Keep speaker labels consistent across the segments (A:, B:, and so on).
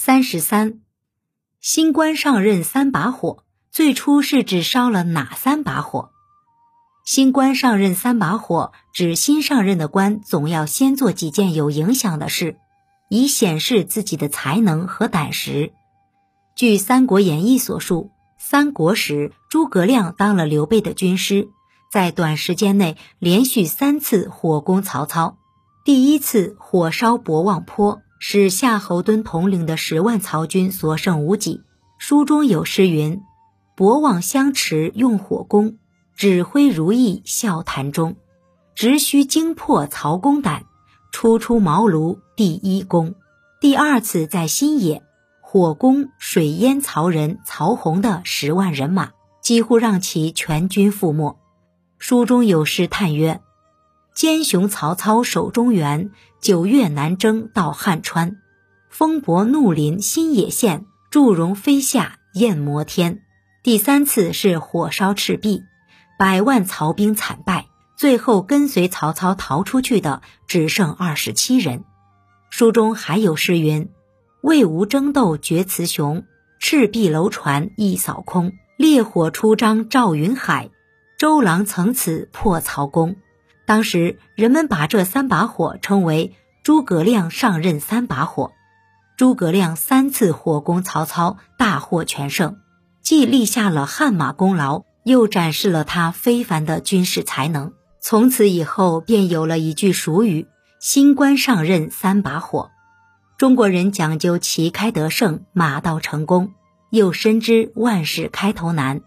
A: 三十三，新官上任三把火，最初是指烧了哪三把火？新官上任三把火，指新上任的官总要先做几件有影响的事，以显示自己的才能和胆识。据《三国演义》所述，三国时诸葛亮当了刘备的军师，在短时间内连续三次火攻曹操。第一次火烧博望坡，使夏侯惇统领的十万曹军所剩无几。书中有诗云：“博望相持用火攻。”指挥如意笑谈中，直须惊破曹公胆，初出茅庐第一功。第二次在新野火攻水淹曹仁曹洪的十万人马，几乎让其全军覆没。书中有诗叹曰：“奸雄曹操守中原，九月南征到汉川。风伯怒临新野县，祝融飞下焰摩天。”第三次是火烧赤壁。百万曹兵惨败，最后跟随曹操逃出去的只剩二十七人。书中还有诗云：“魏吴争斗决雌雄，赤壁楼船一扫空。烈火出张照云海，周郎曾此破曹公。”当时人们把这三把火称为诸葛亮上任三把火。诸葛亮三次火攻曹操，大获全胜，既立下了汗马功劳。又展示了他非凡的军事才能。从此以后，便有了一句俗语：“新官上任三把火。”中国人讲究旗开得胜、马到成功，又深知万事开头难，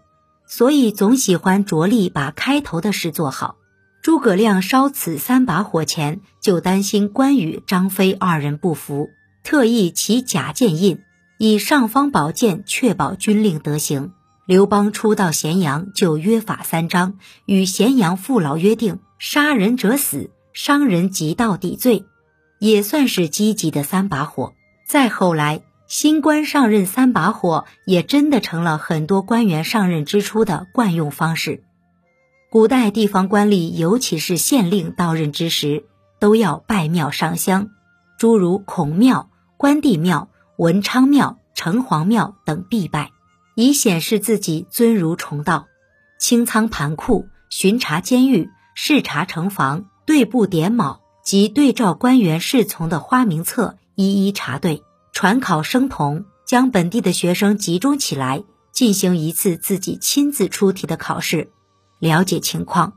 A: 所以总喜欢着力把开头的事做好。诸葛亮烧此三把火前，就担心关羽、张飞二人不服，特意起假剑印，以尚方宝剑确保军令得行。刘邦初到咸阳，就约法三章，与咸阳父老约定：杀人者死，伤人及到抵罪，也算是积极的三把火。再后来，新官上任三把火，也真的成了很多官员上任之初的惯用方式。古代地方官吏，尤其是县令到任之时，都要拜庙上香，诸如孔庙、关帝庙、文昌庙、城隍庙等必拜。以显示自己尊儒崇道，清仓盘库，巡查监狱，视察城防，对簿点卯，及对照官员侍从的花名册，一一查对，传考生童，将本地的学生集中起来，进行一次自己亲自出题的考试，了解情况。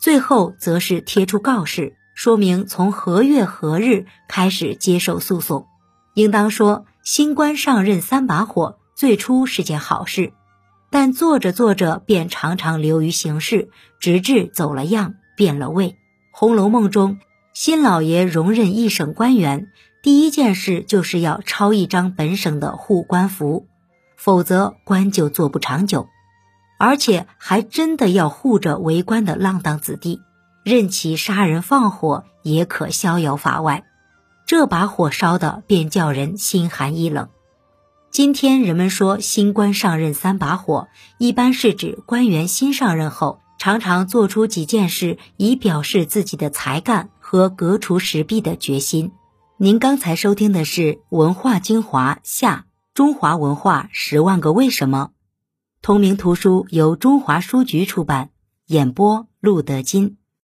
A: 最后则是贴出告示，说明从何月何日开始接受诉讼。应当说，新官上任三把火。最初是件好事，但做着做着便常常流于形式，直至走了样、变了味。《红楼梦》中，新老爷荣任一省官员，第一件事就是要抄一张本省的护官符，否则官就做不长久，而且还真的要护着为官的浪荡子弟，任其杀人放火也可逍遥法外。这把火烧的便叫人心寒意冷。今天人们说新官上任三把火，一般是指官员新上任后，常常做出几件事，以表示自己的才干和革除时弊的决心。您刚才收听的是《文化精华下中华文化十万个为什么》，同名图书由中华书局出版，演播陆德金。